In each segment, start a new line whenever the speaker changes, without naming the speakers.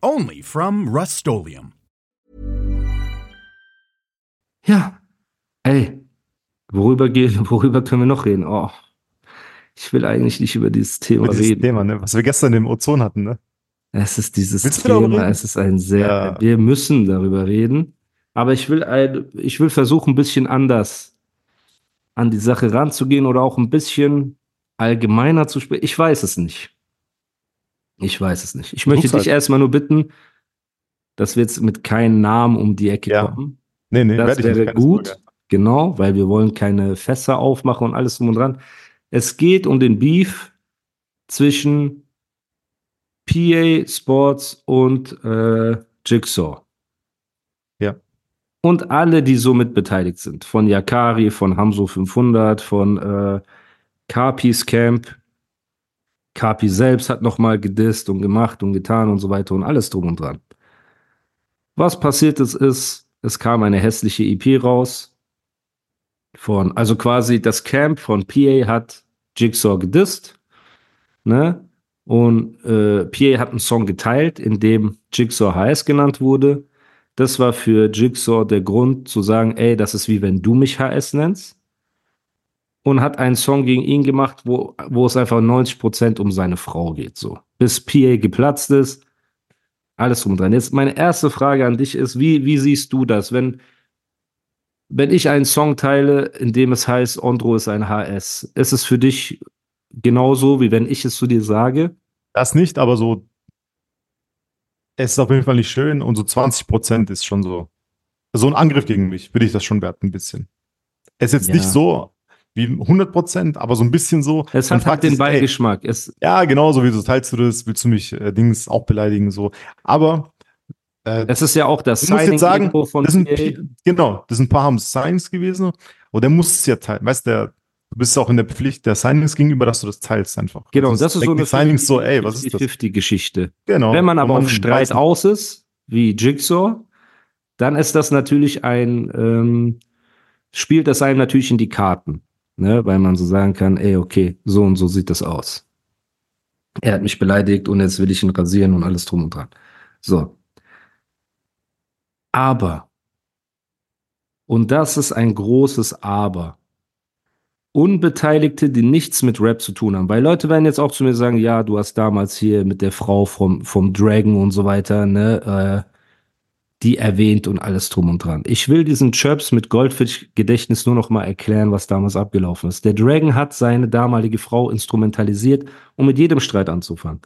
Only from Rust
Ja, ey, worüber, geht, worüber können wir noch reden? Oh, ich will eigentlich nicht über dieses Thema über dieses reden.
Thema, ne? was wir gestern im Ozon hatten, ne?
Es ist dieses Willst Thema, es ist ein sehr, ja. wir müssen darüber reden, aber ich will, ein, ich will versuchen, ein bisschen anders an die Sache ranzugehen oder auch ein bisschen allgemeiner zu sprechen. Ich weiß es nicht. Ich weiß es nicht. Ich möchte dich halt. erstmal nur bitten, dass wir jetzt mit keinem Namen um die Ecke ja. kommen.
Nee, nee,
das wäre gut. Sorge. Genau, weil wir wollen keine Fässer aufmachen und alles drum und dran. Es geht um den Beef zwischen PA Sports und äh, Jigsaw.
Ja.
Und alle, die so mit beteiligt sind. Von Yakari, von Hamso 500, von äh, Carpis Camp. Carpi selbst hat nochmal gedisst und gemacht und getan und so weiter und alles drum und dran. Was passiert ist, ist, es kam eine hässliche EP raus von, also quasi das Camp von PA hat Jigsaw gedisst, ne? Und äh, PA hat einen Song geteilt, in dem Jigsaw HS genannt wurde. Das war für Jigsaw der Grund zu sagen, ey, das ist wie wenn du mich HS nennst. Und hat einen Song gegen ihn gemacht, wo, wo es einfach 90% um seine Frau geht, so. Bis PA geplatzt ist, alles drum dran. Jetzt meine erste Frage an dich ist, wie, wie siehst du das, wenn, wenn ich einen Song teile, in dem es heißt, Ondro ist ein HS, ist es für dich genauso, wie wenn ich es zu dir sage?
Das nicht, aber so, es ist auf jeden Fall nicht schön und so 20 Prozent ist schon so. So ein Angriff gegen mich würde ich das schon werten, ein bisschen. Es ist jetzt ja. nicht so wie 100 Prozent, aber so ein bisschen so.
Es hat halt den Beigeschmack.
Es ja, genau, so wie du teilst du das, willst du mich äh, Dings auch beleidigen, so. Aber
äh, es ist ja auch das
Signing jetzt sagen, von das sind, Genau, das sind ein paar haben Signs gewesen. Und der muss es ja teilen. Weißt du, du bist auch in der Pflicht der Signings gegenüber, dass du das teilst einfach.
Genau, das, das ist so eine
Signings so, ey, was ist das?
50 Geschichte.
Genau.
Wenn man aber man auf Streit aus ist, wie Jigsaw, dann ist das natürlich ein, ähm, spielt das einem natürlich in die Karten. Ne, weil man so sagen kann, ey, okay, so und so sieht das aus. Er hat mich beleidigt und jetzt will ich ihn rasieren und alles drum und dran. So. Aber, und das ist ein großes Aber, Unbeteiligte, die nichts mit Rap zu tun haben. Weil Leute werden jetzt auch zu mir sagen, ja, du hast damals hier mit der Frau vom, vom Dragon und so weiter, ne, äh, die erwähnt und alles drum und dran. Ich will diesen Chirps mit Goldfisch-Gedächtnis nur noch mal erklären, was damals abgelaufen ist. Der Dragon hat seine damalige Frau instrumentalisiert, um mit jedem Streit anzufangen.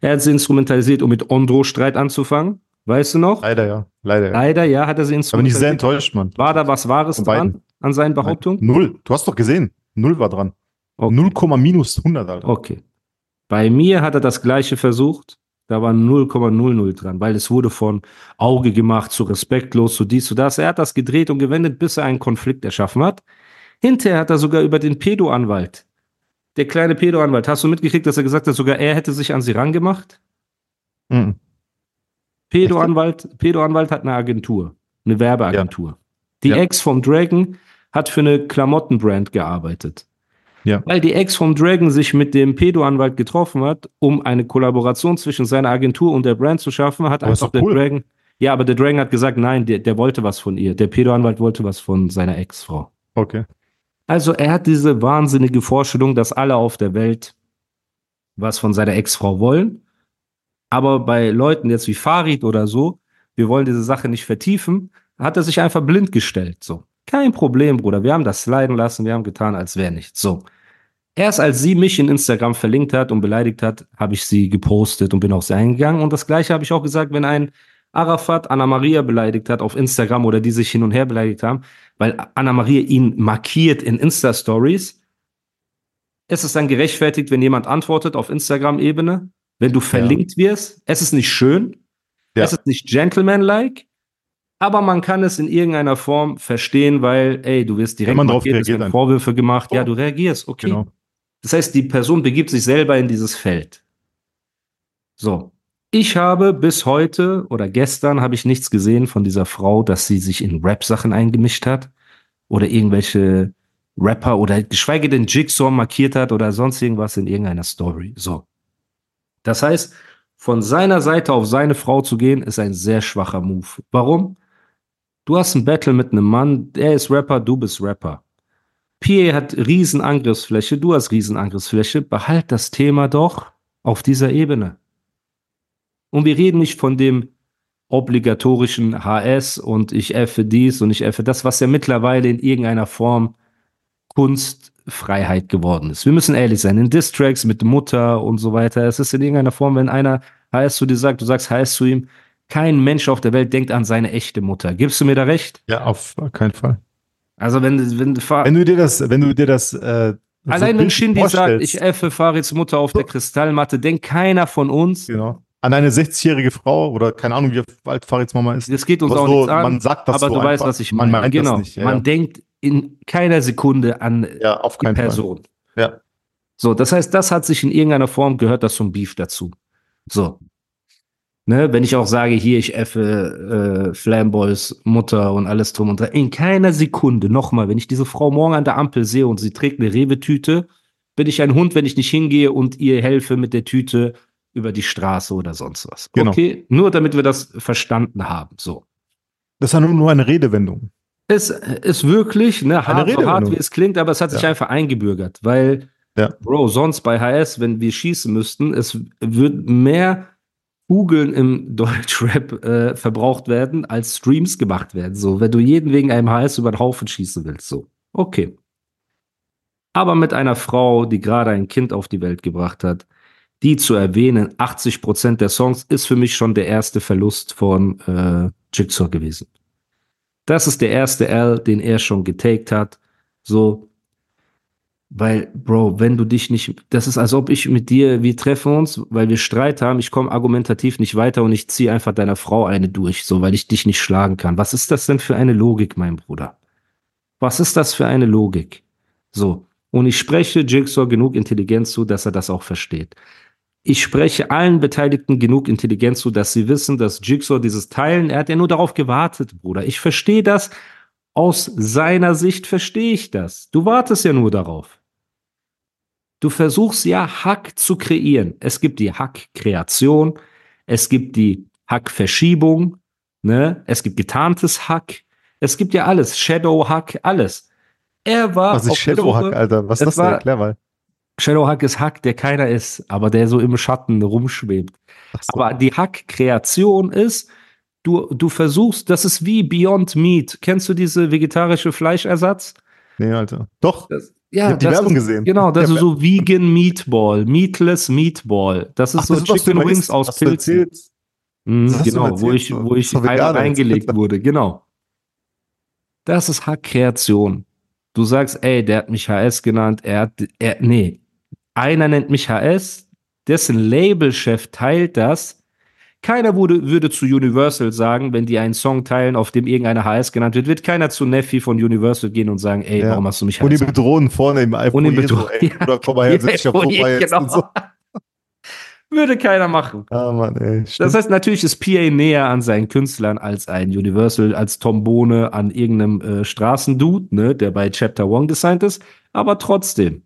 Er hat sie instrumentalisiert, um mit Ondro Streit anzufangen. Weißt du noch?
Leider ja. Leider,
ja. Leider ja, hat er sie
instrumentalisiert. Aber nicht sehr enttäuscht, Mann.
War da was Wahres dran an seinen Behauptungen?
Null. Du hast doch gesehen. Null war dran. Okay. 0, minus 100, Alter.
Okay. Bei mir hat er das Gleiche versucht. Da war 0,00 dran, weil es wurde von Auge gemacht, zu respektlos, zu dies, zu das. Er hat das gedreht und gewendet, bis er einen Konflikt erschaffen hat. Hinterher hat er sogar über den Pedo-Anwalt, der kleine Pedo-Anwalt, hast du mitgekriegt, dass er gesagt hat, sogar er hätte sich an sie rangemacht? Mhm. Pedo-Anwalt, Pedo-Anwalt hat eine Agentur, eine Werbeagentur. Ja. Die ja. Ex vom Dragon hat für eine Klamottenbrand gearbeitet. Ja. Weil die Ex vom Dragon sich mit dem Pedo-Anwalt getroffen hat, um eine Kollaboration zwischen seiner Agentur und der Brand zu schaffen, hat aber einfach der cool. Dragon. Ja, aber der Dragon hat gesagt, nein, der, der wollte was von ihr. Der Pedo-Anwalt wollte was von seiner Ex-Frau.
Okay.
Also er hat diese wahnsinnige Vorstellung, dass alle auf der Welt was von seiner Ex-Frau wollen. Aber bei Leuten jetzt wie Farid oder so, wir wollen diese Sache nicht vertiefen, hat er sich einfach blind gestellt. So. Kein Problem, Bruder. Wir haben das sliden lassen, wir haben getan, als wäre nichts. So. Erst als sie mich in Instagram verlinkt hat und beleidigt hat, habe ich sie gepostet und bin auf sie eingegangen. Und das gleiche habe ich auch gesagt, wenn ein Arafat Anna Maria beleidigt hat auf Instagram oder die sich hin und her beleidigt haben, weil Anna Maria ihn markiert in Insta-Stories. Ist es dann gerechtfertigt, wenn jemand antwortet auf Instagram-Ebene, wenn du verlinkt ja. wirst? Es ist nicht schön, Ja. Es ist nicht gentlemanlike, aber man kann es in irgendeiner Form verstehen, weil, ey, du wirst direkt
man markiert, es
werden Vorwürfe gemacht, oh. ja, du reagierst, okay. Genau. Das heißt, die Person begibt sich selber in dieses Feld. So. Ich habe bis heute oder gestern habe ich nichts gesehen von dieser Frau, dass sie sich in Rap-Sachen eingemischt hat oder irgendwelche Rapper oder geschweige denn Jigsaw markiert hat oder sonst irgendwas in irgendeiner Story. So. Das heißt, von seiner Seite auf seine Frau zu gehen, ist ein sehr schwacher Move. Warum? Du hast ein Battle mit einem Mann, der ist Rapper, du bist Rapper. PA hat Riesenangriffsfläche, du hast Riesenangriffsfläche. Behalt das Thema doch auf dieser Ebene. Und wir reden nicht von dem obligatorischen HS und ich effe dies und ich effe das, was ja mittlerweile in irgendeiner Form Kunstfreiheit geworden ist. Wir müssen ehrlich sein, in Distracks mit Mutter und so weiter, es ist in irgendeiner Form, wenn einer HS zu dir sagt, du sagst HS zu ihm, kein Mensch auf der Welt denkt an seine echte Mutter. Gibst du mir da recht?
Ja, auf keinen Fall.
Also wenn, wenn,
wenn du dir das, wenn du dir das äh,
Allein so wenn Shindy sagt, ich effe Farids Mutter auf der Kristallmatte, denkt keiner von uns,
genau an eine 60-jährige Frau oder keine Ahnung, wie alt Farids Mama ist.
Das geht uns auch so, nichts an.
Man sagt das
aber
so
du einfach. weißt, was ich meine. Man meint genau. das nicht. Ja, man ja. denkt in keiner Sekunde an
ja, auf die
Person.
Fall. Ja.
So, das heißt, das hat sich in irgendeiner Form gehört das zum Beef dazu. So. Ne, wenn ich auch sage, hier, ich effe äh, Flamboys Mutter und alles drum und dran. In keiner Sekunde, nochmal, wenn ich diese Frau morgen an der Ampel sehe und sie trägt eine Rewe-Tüte, bin ich ein Hund, wenn ich nicht hingehe und ihr helfe mit der Tüte über die Straße oder sonst was. Genau. Okay, nur damit wir das verstanden haben. So.
Das ist nur eine Redewendung.
Es ist wirklich, ne, hart, so hart wie es klingt, aber es hat sich ja. einfach eingebürgert, weil,
ja.
Bro, sonst bei HS, wenn wir schießen müssten, es wird mehr Kugeln im Deutschrap äh, verbraucht werden, als Streams gemacht werden. So, wenn du jeden wegen einem HS über den Haufen schießen willst, so. Okay. Aber mit einer Frau, die gerade ein Kind auf die Welt gebracht hat, die zu erwähnen, 80 Prozent der Songs, ist für mich schon der erste Verlust von äh, Jigsaw gewesen. Das ist der erste L, den er schon getaked hat. So, weil, Bro, wenn du dich nicht, das ist, als ob ich mit dir, wir treffen uns, weil wir Streit haben, ich komme argumentativ nicht weiter und ich ziehe einfach deiner Frau eine durch, so, weil ich dich nicht schlagen kann. Was ist das denn für eine Logik, mein Bruder? Was ist das für eine Logik? So. Und ich spreche Jigsaw genug Intelligenz zu, dass er das auch versteht ich spreche allen Beteiligten genug Intelligenz zu, dass sie wissen, dass Jigsaw dieses Teilen, er hat ja nur darauf gewartet, Bruder. Ich verstehe das. Aus seiner Sicht verstehe ich das. Du wartest ja nur darauf. Du versuchst ja Hack zu kreieren. Es gibt die Hack-Kreation, es gibt die Hack-Verschiebung, ne? es gibt getarntes Hack, es gibt ja alles, Shadow-Hack, alles. Er war.
Was ist Shadow-Hack, Alter? Was ist das denn? Erklär mal.
Shadowhack ist Hack, der keiner ist, aber der so im Schatten rumschwebt. So. Aber die Hack-Kreation ist, du, du versuchst, das ist wie Beyond Meat. Kennst du diese vegetarische Fleischersatz?
Nee, Alter. Doch.
Das, ja,
ich hab die Werbung ist, gesehen.
Genau, das ist so Vegan Meatball, Meatless Meatball. Das ist Ach, so das Chicken ist, Wings aus Pilzen. Mhm, genau, wo ich, wo ich reingelegt wurde, genau. Das ist Hack-Kreation. Du sagst, ey, der hat mich HS genannt, er hat, er, nee, einer nennt mich HS, dessen Labelchef teilt das. Keiner würde, würde zu Universal sagen, wenn die einen Song teilen, auf dem irgendeiner HS genannt wird, wird keiner zu Neffi von Universal gehen und sagen, ey, ja. warum hast du mich
HS? Und die bedrohen vorne im iPhone.
Und die bedrohen, so,
oder komm mal her, sitz ich auf jetzt genau. so.
Würde keiner machen.
Ah, Mann, ey,
das heißt, natürlich ist PA näher an seinen Künstlern als ein Universal, als Tom Bohne an irgendeinem äh, Straßendude, ne, der bei Chapter One designt ist. Aber trotzdem,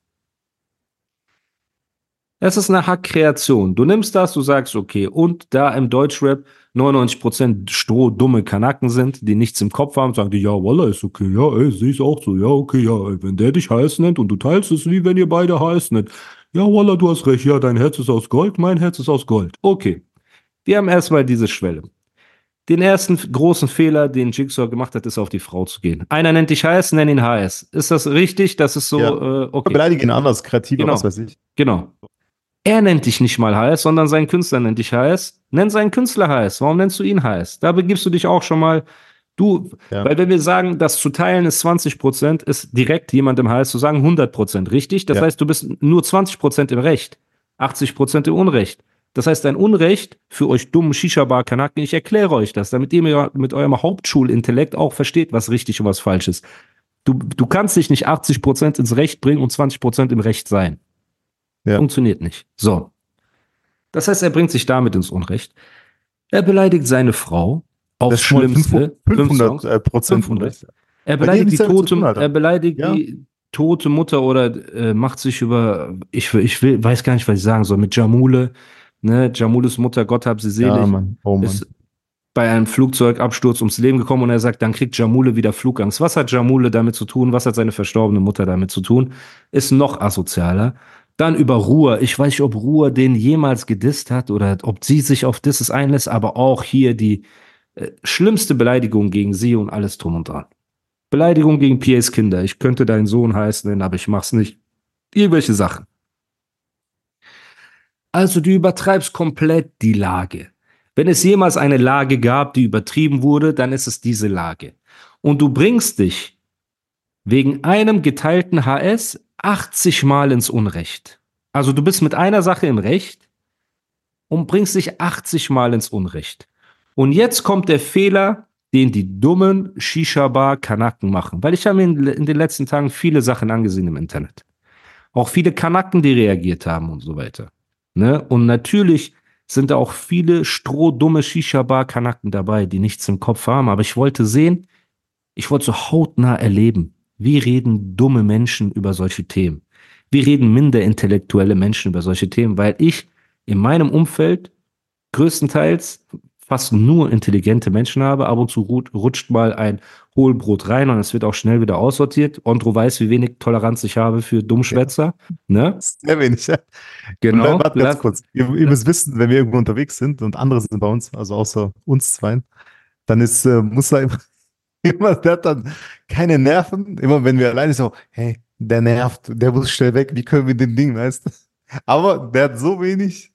es ist eine Hack-Kreation. Du nimmst das, du sagst, okay, und da im Deutschrap 99% strohdumme Kanaken sind, die nichts im Kopf haben, sagen die, ja, Wallah, ist okay, ja, ey, sehe ich auch so, ja, okay, ja, ey, wenn der dich heiß nennt und du teilst es, wie wenn ihr beide heiß nennt. Ja, Wallah, du hast recht, ja, dein Herz ist aus Gold, mein Herz ist aus Gold. Okay. Wir haben erstmal diese Schwelle. Den ersten großen Fehler, den Jigsaw gemacht hat, ist auf die Frau zu gehen. Einer nennt dich HS, nenn ihn HS. Ist das richtig? Das ist so, ja. äh, okay.
Beleidige ihn anders, kreativer,
genau.
was weiß ich.
Genau. Er nennt dich nicht mal HS, sondern sein Künstler nennt dich HS. Nenn seinen Künstler HS. Warum nennst du ihn HS? Da begibst du dich auch schon mal. Du, ja. weil wenn wir sagen, das zu teilen ist 20 Prozent, ist direkt jemandem HS zu sagen 100 Prozent, richtig? Das ja. heißt, du bist nur 20 Prozent im Recht, 80 Prozent im Unrecht. Das heißt, ein Unrecht für euch dummen Shisha-Bar-Kanaken, ich erkläre euch das, damit ihr mit eurem Hauptschulintellekt auch versteht, was richtig und was falsch ist. Du, du kannst dich nicht 80% ins Recht bringen und 20% im Recht sein. Ja. Funktioniert nicht. So. Das heißt, er bringt sich damit ins Unrecht. Er beleidigt seine Frau aufs Schlimmste.
500 äh, Prozent
500. Er beleidigt die tote, er beleidigt ja. die tote Mutter oder äh, macht sich über, ich, ich will, weiß gar nicht, was ich sagen soll, mit Jamule, ne, Jamules Mutter, Gott hab sie selig, ja, Mann. Oh, Mann. ist bei einem Flugzeugabsturz ums Leben gekommen und er sagt, dann kriegt Jamule wieder Flugangst. Was hat Jamule damit zu tun? Was hat seine verstorbene Mutter damit zu tun? Ist noch asozialer. Dann über Ruhr. Ich weiß nicht, ob Ruhr den jemals gedisst hat oder ob sie sich auf Disses einlässt, aber auch hier die äh, schlimmste Beleidigung gegen sie und alles drum und dran. Beleidigung gegen Piers Kinder. Ich könnte deinen Sohn heißen, aber ich mach's nicht. Irgendwelche Sachen. Also du übertreibst komplett die Lage. Wenn es jemals eine Lage gab, die übertrieben wurde, dann ist es diese Lage. Und du bringst dich wegen einem geteilten HS 80 Mal ins Unrecht. Also du bist mit einer Sache im Recht und bringst dich 80 Mal ins Unrecht. Und jetzt kommt der Fehler, den die dummen Shisha-Bar-Kanaken machen. Weil ich habe mir in den letzten Tagen viele Sachen angesehen im Internet. Auch viele Kanaken, die reagiert haben und so weiter. Ne? Und natürlich sind da auch viele strohdumme Shisha-Bar-Kanaken dabei, die nichts im Kopf haben. Aber ich wollte sehen, ich wollte so hautnah erleben, wie reden dumme Menschen über solche Themen? Wie reden minder intellektuelle Menschen über solche Themen? Weil ich in meinem Umfeld größtenteils fast nur intelligente Menschen habe. Ab und zu rutscht mal ein Hohlbrot rein und es wird auch schnell wieder aussortiert. Ondro weiß, wie wenig Toleranz ich habe für Dummschwätzer. Ja. Ne?
Sehr wenig, ja. Genau. Warte ganz kurz. Ihr, ihr, müsst wissen, wenn wir irgendwo unterwegs sind und andere sind bei uns, also außer uns zwei, dann ist, äh, muss da immer immer, der hat dann keine Nerven. Immer wenn wir alleine so, hey, der nervt, der muss schnell weg, wie können wir den Ding, weißt du? Aber der hat so wenig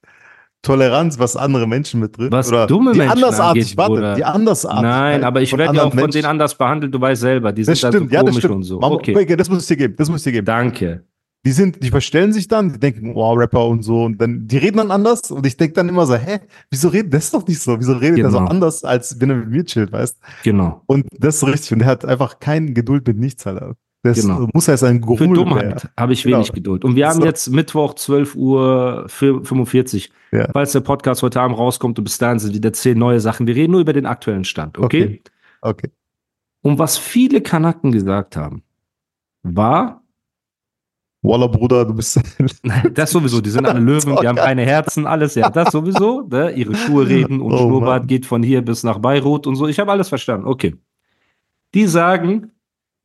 Toleranz, was andere Menschen betrifft.
Was oder dumme die Menschen
andersartig, angeht, warte, die andersartig.
Nein, aber ich werde ja auch von Menschen. denen anders behandelt, du weißt selber, die
sind
das
stimmt, so komisch ja, und so. Okay. okay. das muss ich dir geben, das muss ich dir geben.
Danke
die sind, die verstellen sich dann, die denken, wow, Rapper und so, und dann, die reden dann anders und ich denke dann immer so, hä, wieso redet das doch nicht so? Wieso redet genau. er so anders, als wenn er mit mir chillt, weißt?
Genau.
Und das ist richtig. Und er hat einfach keine Geduld mit nichts, Alter. Das genau. muss er sein
Grummel. Für Dummheit habe ich genau. wenig Geduld. Und wir haben so. jetzt Mittwoch 12 Uhr 45. Ja. Falls der Podcast heute Abend rauskommt und bis dahin sind wieder zehn neue Sachen. Wir reden nur über den aktuellen Stand, okay?
Okay. okay.
Und was viele Kanaken gesagt haben, war,
Walla, Bruder, du bist.
das sowieso, die sind alle Löwen, die haben keine Herzen, alles, ja, das sowieso. Ne? Ihre Schuhe reden und oh, Schnurrbart Mann. geht von hier bis nach Beirut und so. Ich habe alles verstanden, okay. Die sagen,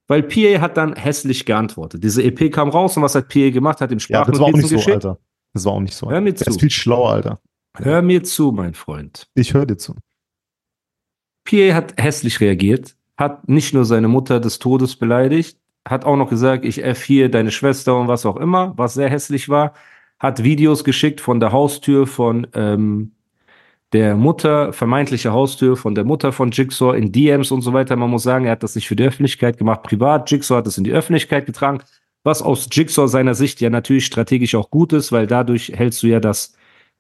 weil PA hat dann hässlich geantwortet. Diese EP kam raus und was hat PA gemacht? Hat ihm Sprachnotizen
ja, das war auch nicht
geschickt.
so, Alter. Das war auch nicht so.
Hör mir zu.
Der ist viel schlauer, Alter.
Hör mir zu, mein Freund.
Ich höre dir zu.
PA hat hässlich reagiert, hat nicht nur seine Mutter des Todes beleidigt, hat auch noch gesagt, ich F4 deine Schwester und was auch immer, was sehr hässlich war, hat Videos geschickt von der Haustür von ähm, der Mutter, vermeintliche Haustür von der Mutter von Jigsaw in DMs und so weiter. Man muss sagen, er hat das nicht für die Öffentlichkeit gemacht, privat. Jigsaw hat es in die Öffentlichkeit getragen, was aus Jigsaw seiner Sicht ja natürlich strategisch auch gut ist, weil dadurch hältst du ja das,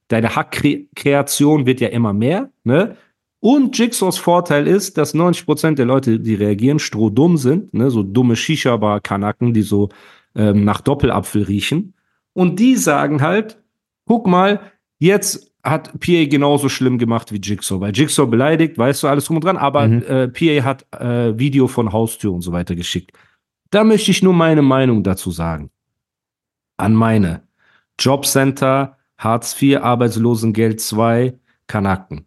deine Hackkreation wird ja immer mehr, ne? Und Jigsaws Vorteil ist, dass 90% der Leute, die reagieren, strohdumm sind, ne, so dumme Shisha-Bar-Kanaken, die so ähm, nach Doppelapfel riechen. Und die sagen halt, guck mal, jetzt hat PA genauso schlimm gemacht wie Jigsaw, weil Jigsaw beleidigt, weißt du, alles drum und dran, aber mhm. äh, PA hat äh, Video von Haustür und so weiter geschickt. Da möchte ich nur meine Meinung dazu sagen. An meine Jobcenter, Hartz IV, Arbeitslosengeld 2, Kanaken.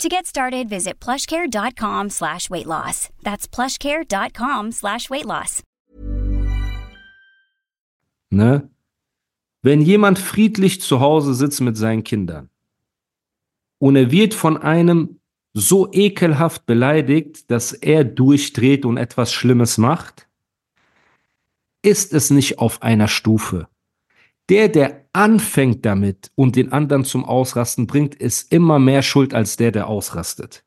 To get started, visit plushcare.com slash weight loss. That's plushcare.com slash weight loss.
Ne? Wenn jemand friedlich zu Hause sitzt mit seinen Kindern und er wird von einem so ekelhaft beleidigt, dass er durchdreht und etwas Schlimmes macht, ist es nicht auf einer Stufe. Der, der anfängt damit und den anderen zum Ausrasten bringt, ist immer mehr schuld als der, der ausrastet.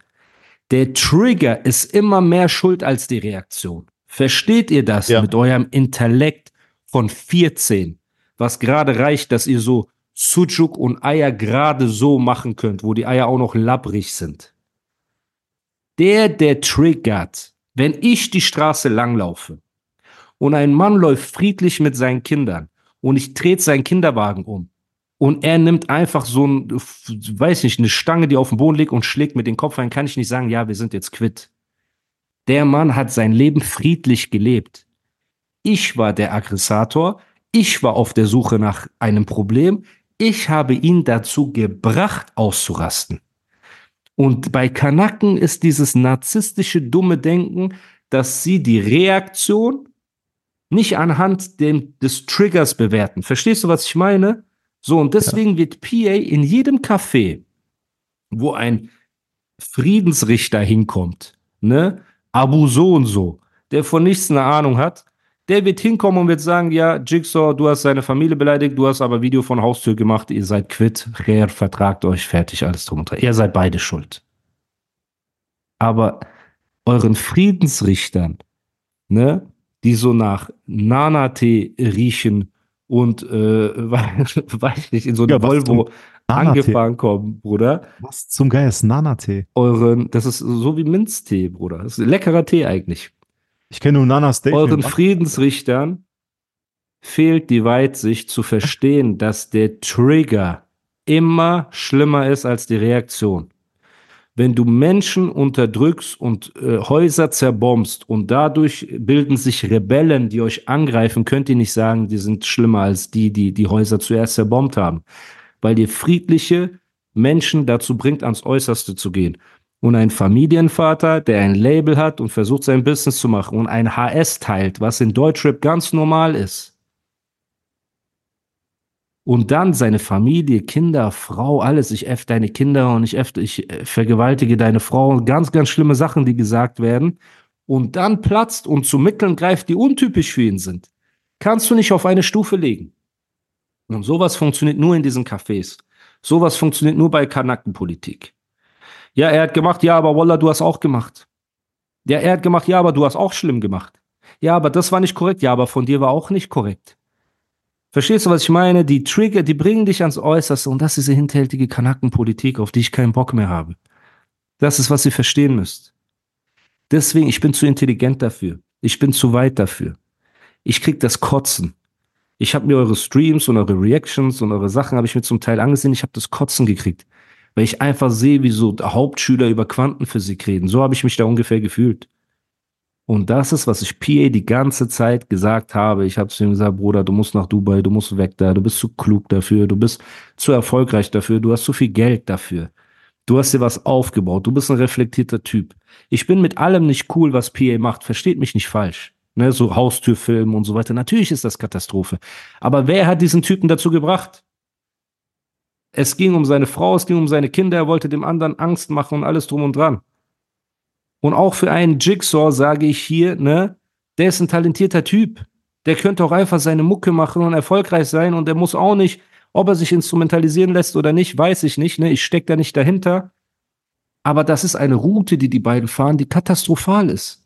Der Trigger ist immer mehr schuld als die Reaktion. Versteht ihr das
Ja.
mit eurem Intellekt von 14, was gerade reicht, dass ihr so Sucuk und Eier gerade so machen könnt, wo die Eier auch noch labbrig sind? Der, der triggert, wenn ich die Straße langlaufe und ein Mann läuft friedlich mit seinen Kindern und ich trete seinen Kinderwagen um und er nimmt einfach so ein, weiß nicht, eine Stange, die auf dem Boden liegt und schlägt mit dem Kopf ein, kann ich nicht sagen, ja, wir sind jetzt quitt. Der Mann hat sein Leben friedlich gelebt. Ich war der Aggressator, ich war auf der Suche nach einem Problem, ich habe ihn dazu gebracht, auszurasten. Und bei Kanaken ist dieses narzisstische, dumme Denken, dass sie die Reaktion nicht anhand dem, des Triggers bewerten. Verstehst du, was ich meine? So, und deswegen wird PA in jedem Café, wo ein Friedensrichter hinkommt, ne, Abu so und so, der von nichts eine Ahnung hat, der wird hinkommen und wird sagen, ja, Jigsaw, du hast seine Familie beleidigt, du hast aber Video von Haustür gemacht, ihr seid quitt, Rer, vertragt euch, fertig, alles drum und dran. Ihr seid beide schuld. Aber euren Friedensrichtern, ne, die so nach Nana-Tee riechen und äh, weiß nicht, in so eine
Ja,
Volvo
Nana-Tee?
angefahren kommen, Bruder.
Was zum Geier ist Nana-Tee?
Euren, das ist so wie Minztee, Bruder. Das ist ein leckerer Tee eigentlich.
Ich kenne nur Nana Steak.
Euren Friedensrichtern fehlt die Weitsicht zu verstehen, dass der Trigger immer schlimmer ist als die Reaktion. Wenn du Menschen unterdrückst und äh, Häuser zerbombst und dadurch bilden sich Rebellen, die euch angreifen, könnt ihr nicht sagen, die sind schlimmer als die, die die Häuser zuerst zerbombt haben. Weil ihr friedliche Menschen dazu bringt, ans Äußerste zu gehen. Und ein Familienvater, der ein Label hat und versucht, sein Business zu machen und ein HS teilt, was in Deutschrap ganz normal ist. Und dann seine Familie, Kinder, Frau, alles. Ich F deine Kinder und ich F, ich äh, vergewaltige deine Frau. Ganz, ganz schlimme Sachen, die gesagt werden. Und dann platzt und zu Mitteln greift, die untypisch für ihn sind. Kannst du nicht auf eine Stufe legen. Und sowas funktioniert nur in diesen Cafés. Sowas funktioniert nur bei Kanackenpolitik. Ja, er hat gemacht, ja, aber Wallah, du hast auch gemacht. Ja, er hat gemacht, ja, aber du hast auch schlimm gemacht. Ja, aber das war nicht korrekt. Ja, aber von dir war auch nicht korrekt. Verstehst du, was ich meine? Die Trigger, die bringen dich ans Äußerste und das ist diese hinterhältige Kanackenpolitik, auf die ich keinen Bock mehr habe. Das ist, was ihr verstehen müsst. Deswegen, ich bin zu intelligent dafür. Ich bin zu weit dafür. Ich krieg das Kotzen. Ich habe mir eure Streams und eure Reactions und eure Sachen habe ich mir zum Teil angesehen. Ich habe das Kotzen gekriegt, weil ich einfach sehe, wie so Hauptschüler über Quantenphysik reden. So habe ich mich da ungefähr gefühlt. Und das ist, was ich PA die ganze Zeit gesagt habe. Ich habe zu ihm gesagt, Bruder, du musst nach Dubai, du musst weg da, du bist zu klug dafür, du bist zu erfolgreich dafür, du hast zu viel Geld dafür. Du hast dir was aufgebaut, du bist ein reflektierter Typ. Ich bin mit allem nicht cool, was PA macht, versteht mich nicht falsch. Ne, so Haustürfilmen und so weiter. Natürlich ist das Katastrophe. Aber wer hat diesen Typen dazu gebracht? Es ging um seine Frau, es ging um seine Kinder, er wollte dem anderen Angst machen und alles drum und dran. Und auch für einen Jigsaw sage ich hier, ne, der ist ein talentierter Typ. Der könnte auch einfach seine Mucke machen und erfolgreich sein und der muss auch nicht, ob er sich instrumentalisieren lässt oder nicht, weiß ich nicht, ne, ich stecke da nicht dahinter. Aber das ist eine Route, die die beiden fahren, die katastrophal ist.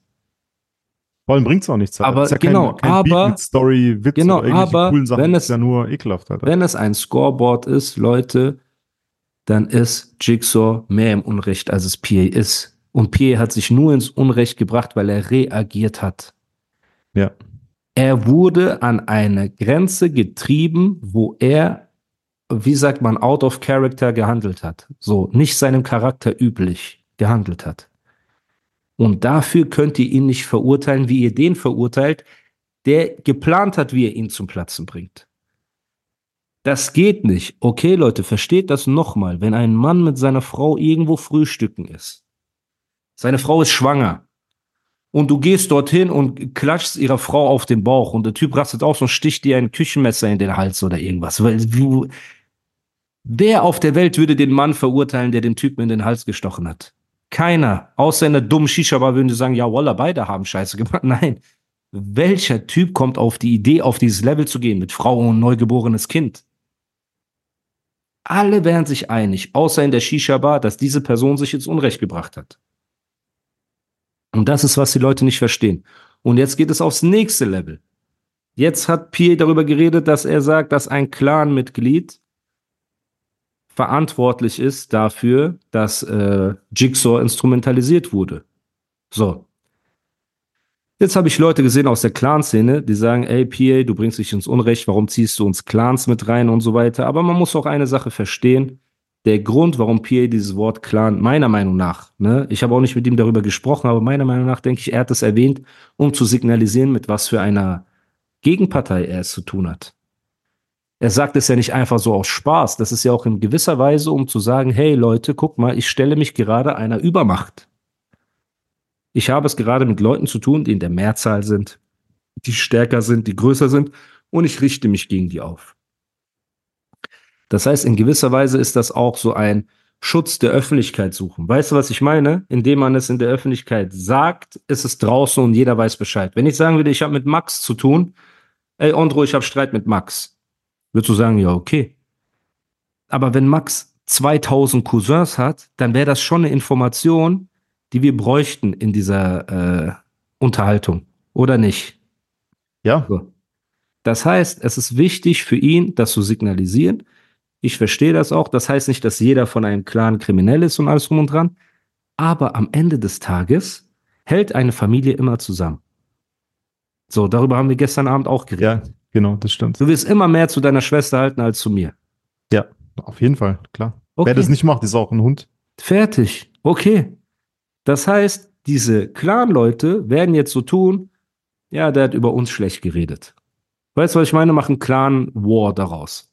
Vor allem bringt es auch nichts.
Aber
ja
genau,
kein, kein
aber-
Beat Story, Witz
genau,
oder irgendwelche
aber
coolen Sachen.
wenn es-
ja nur ekelhaft, Alter.
Wenn es ein Scoreboard ist, Leute, dann ist Jigsaw mehr im Unrecht, als es PA ist. Und PA hat sich nur ins Unrecht gebracht, weil er reagiert hat.
Ja.
Er wurde an eine Grenze getrieben, wo er wie sagt man, out of character gehandelt hat. So, nicht seinem Charakter üblich gehandelt hat. Und dafür könnt ihr ihn nicht verurteilen, wie ihr den verurteilt, der geplant hat, wie er ihn zum Platzen bringt. Das geht nicht. Okay, Leute, versteht das nochmal. Wenn ein Mann mit seiner Frau irgendwo frühstücken ist, seine Frau ist schwanger und du gehst dorthin und klatschst ihrer Frau auf den Bauch und der Typ rastet aus und sticht dir ein Küchenmesser in den Hals oder irgendwas. Weil du, wer auf der Welt würde den Mann verurteilen, der den Typen in den Hals gestochen hat? Keiner. Außer in der dummen Shisha-Bar würden die sagen, ja, Walla, beide haben Scheiße gemacht. Nein. Welcher Typ kommt auf die Idee, auf dieses Level zu gehen mit Frau und neugeborenes Kind? Alle wären sich einig, außer in der Shisha-Bar, dass diese Person sich ins Unrecht gebracht hat. Und das ist, was die Leute nicht verstehen. Und jetzt geht es aufs nächste Level. Jetzt hat Pierre darüber geredet, dass er sagt, dass ein Clan-Mitglied verantwortlich ist dafür, dass äh, Jigsaw instrumentalisiert wurde. So. Jetzt habe ich Leute gesehen aus der Clan-Szene, die sagen, ey, PA, du bringst dich ins Unrecht, warum ziehst du uns Clans mit rein und so weiter. Aber man muss auch eine Sache verstehen. Der Grund, warum PA dieses Wort Clan, meiner Meinung nach, ne, ich habe auch nicht mit ihm darüber gesprochen, aber meiner Meinung nach denke ich, er hat es erwähnt, um zu signalisieren, mit was für einer Gegenpartei er es zu tun hat. Er sagt es ja nicht einfach so aus Spaß. Das ist ja auch in gewisser Weise, um zu sagen, hey Leute, guck mal, ich stelle mich gerade einer Übermacht. Ich habe es gerade mit Leuten zu tun, die in der Mehrzahl sind, die stärker sind, die größer sind, und ich richte mich gegen die auf. Das heißt, in gewisser Weise ist das auch so ein Schutz der Öffentlichkeit suchen. Weißt du, was ich meine? Indem man es in der Öffentlichkeit sagt, ist es draußen und jeder weiß Bescheid. Wenn ich sagen würde, ich habe mit Max zu tun, ey Andro, ich habe Streit mit Max, würdest du sagen, ja, okay. Aber wenn Max 2000 Cousins hat, dann wäre das schon eine Information, die wir bräuchten in dieser äh, Unterhaltung, oder nicht?
Ja.
So. Das heißt, es ist wichtig für ihn, das zu signalisieren. Ich verstehe das auch. Das heißt nicht, dass jeder von einem Clan kriminell ist und alles drum und dran. Aber am Ende des Tages hält eine Familie immer zusammen. So, darüber haben wir gestern Abend auch geredet.
Ja, genau, das stimmt.
Du wirst immer mehr zu deiner Schwester halten als zu mir.
Ja, auf jeden Fall, klar.
Okay.
Wer das nicht macht, ist auch ein Hund.
Fertig. Okay. Das heißt, diese Clan-Leute werden jetzt so tun, ja, der hat über uns schlecht geredet. Weißt du, was ich meine? Machen Clan-War daraus.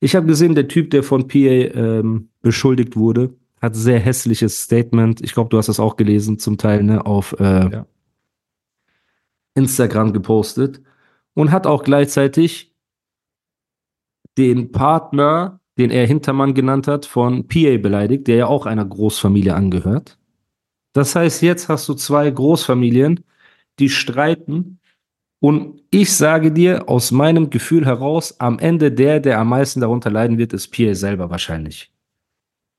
Ich habe gesehen, der Typ, der von PA ähm, beschuldigt wurde, hat sehr hässliches Statement. Ich glaube, du hast das auch gelesen, zum Teil, ne, auf äh,
Ja.
Instagram gepostet und hat auch gleichzeitig den Partner, den er Hintermann genannt hat, von PA beleidigt, der ja auch einer Großfamilie angehört. Das heißt, jetzt hast du zwei Großfamilien, die streiten. Und ich sage dir aus meinem Gefühl heraus, am Ende der, der am meisten darunter leiden wird, ist PA selber wahrscheinlich.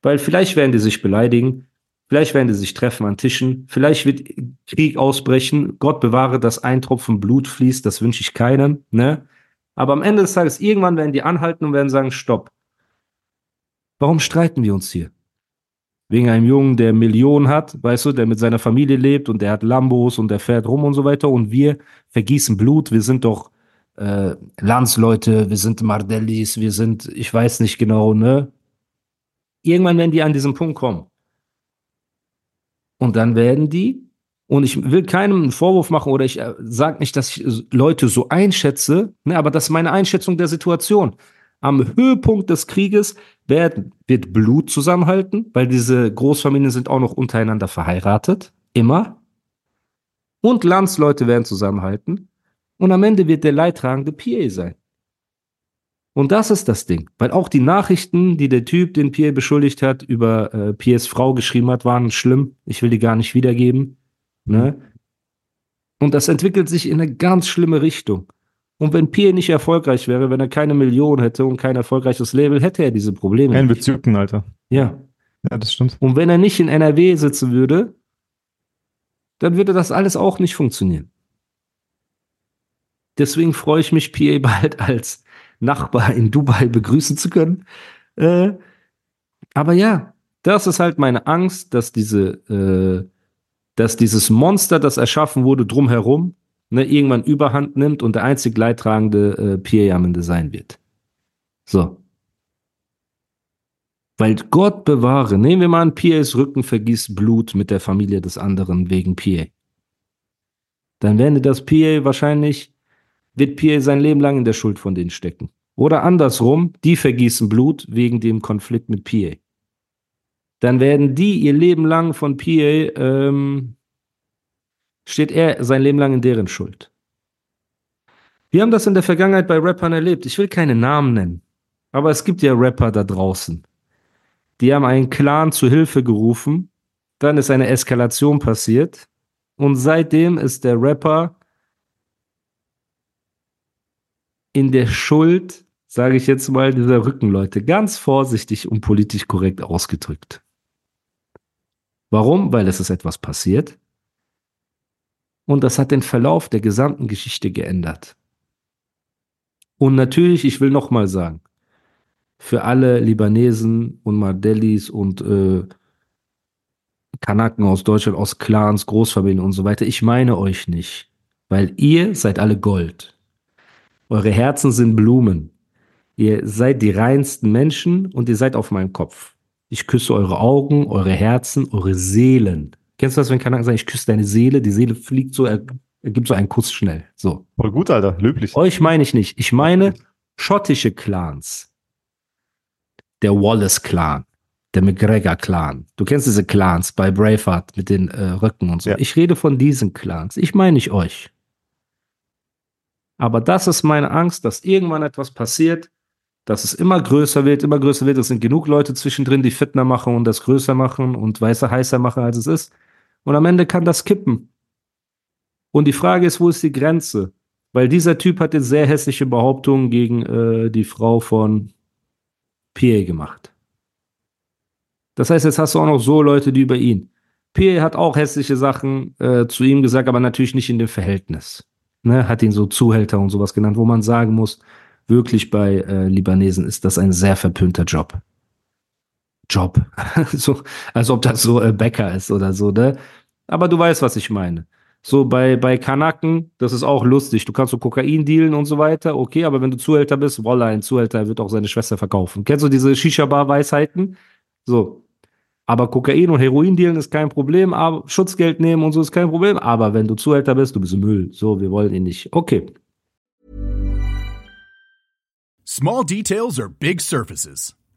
Weil vielleicht werden die sich beleidigen, vielleicht werden die sich treffen an Tischen, vielleicht wird Krieg ausbrechen. Gott bewahre, dass ein Tropfen Blut fließt, das wünsche ich keinem. Ne? Aber am Ende des Tages, irgendwann werden die anhalten und werden sagen, stopp. Warum streiten wir uns hier? Wegen einem Jungen, der Millionen hat, weißt du, der mit seiner Familie lebt und der hat Lambos und der fährt rum und so weiter und wir vergießen Blut, wir sind doch äh, Landsleute, wir sind Mardellis, wir sind, ich weiß nicht genau, ne? Irgendwann werden die an diesen Punkt kommen. Und dann werden die, und ich will keinem einen Vorwurf machen oder ich äh, sage nicht, dass ich Leute so einschätze, ne, aber das ist meine Einschätzung der Situation. Am Höhepunkt des Krieges werden, wird Blut zusammenhalten, weil diese Großfamilien sind auch noch untereinander verheiratet, immer. Und Landsleute werden zusammenhalten. Und am Ende wird der leidtragende PA sein. Und das ist das Ding. Weil auch die Nachrichten, die der Typ, den PA beschuldigt hat, über äh, PAs Frau geschrieben hat, waren schlimm. Ich will die gar nicht wiedergeben. Ne? Und das entwickelt sich in eine ganz schlimme Richtung. Und wenn PA nicht erfolgreich wäre, wenn er keine Million hätte und kein erfolgreiches Label, hätte er diese Probleme.
Kein. Bezücken, Alter.
Ja.
Ja, das stimmt.
Und wenn er nicht in NRW sitzen würde, dann würde das alles auch nicht funktionieren. Deswegen freue ich mich, PA bald als Nachbar in Dubai begrüßen zu können. Äh, aber ja, das ist halt meine Angst, dass diese, äh, dass dieses Monster, das erschaffen wurde, drumherum, ne, irgendwann Überhand nimmt und der einzig leidtragende äh, PA am Ende sein wird. So. Weil Gott bewahre, nehmen wir mal an, PAs Rücken vergießt Blut mit der Familie des anderen wegen PA. Dann werde das PA wahrscheinlich, wird PA sein Leben lang in der Schuld von denen stecken. Oder andersrum, die vergießen Blut wegen dem Konflikt mit PA. Dann werden die ihr Leben lang von PA, ähm, steht er sein Leben lang in deren Schuld. Wir haben das in der Vergangenheit bei Rappern erlebt. Ich will keine Namen nennen. Aber es gibt ja Rapper da draußen. Die haben einen Clan zu Hilfe gerufen. Dann ist eine Eskalation passiert. Und seitdem ist der Rapper in der Schuld, sage ich jetzt mal, dieser Rückenleute. Ganz vorsichtig und politisch korrekt ausgedrückt. Warum? Weil es ist etwas passiert. Und das hat den Verlauf der gesamten Geschichte geändert. Und natürlich, ich will nochmal sagen, für alle Libanesen und Mardellis und äh, Kanaken aus Deutschland, aus Clans, Großfamilien und so weiter, ich meine euch nicht, weil ihr seid alle Gold. Eure Herzen sind Blumen. Ihr seid die reinsten Menschen und ihr seid auf meinem Kopf. Ich küsse eure Augen, eure Herzen, eure Seelen. Kennst du das, wenn Kanaken sagen, ich küsse deine Seele, die Seele fliegt so, er gibt so einen Kuss schnell. So.
Voll gut, Alter, löblich.
Euch meine ich nicht. Ich meine schottische Clans. Der Wallace-Clan, der McGregor-Clan. Du kennst diese Clans bei Braveheart mit den äh, Röcken und so. Ja. Ich rede von diesen Clans. Ich meine nicht euch. Aber das ist meine Angst, dass irgendwann etwas passiert, dass es immer größer wird, immer größer wird. Es sind genug Leute zwischendrin, die fitner machen und das größer machen und weißer heißer machen, als es ist. Und am Ende kann das kippen. Und die Frage ist, wo ist die Grenze? Weil dieser Typ hat jetzt sehr hässliche Behauptungen gegen äh, die Frau von Pierre gemacht. Das heißt, jetzt hast du auch noch so Leute, die über ihn. Pierre hat auch hässliche Sachen äh, zu ihm gesagt, aber natürlich nicht in dem Verhältnis. Ne, hat ihn so Zuhälter und sowas genannt, wo man sagen muss, wirklich bei äh, Libanesen ist das ein sehr verpönter Job. Job. so, als ob das so äh, Bäcker ist oder so, ne? Aber du weißt, was ich meine. So bei, bei Kanaken, das ist auch lustig. Du kannst so Kokain dealen und so weiter, okay, aber wenn du Zuhälter bist, voila, ein Zuhälter wird auch seine Schwester verkaufen. Kennst du diese Shisha-Bar-Weisheiten? So. Aber Kokain und Heroin dealen ist kein Problem, aber Schutzgeld nehmen und so ist kein Problem. Aber wenn du Zuhälter bist, du bist Müll. So, wir wollen ihn nicht. Okay.
Small details are big surfaces.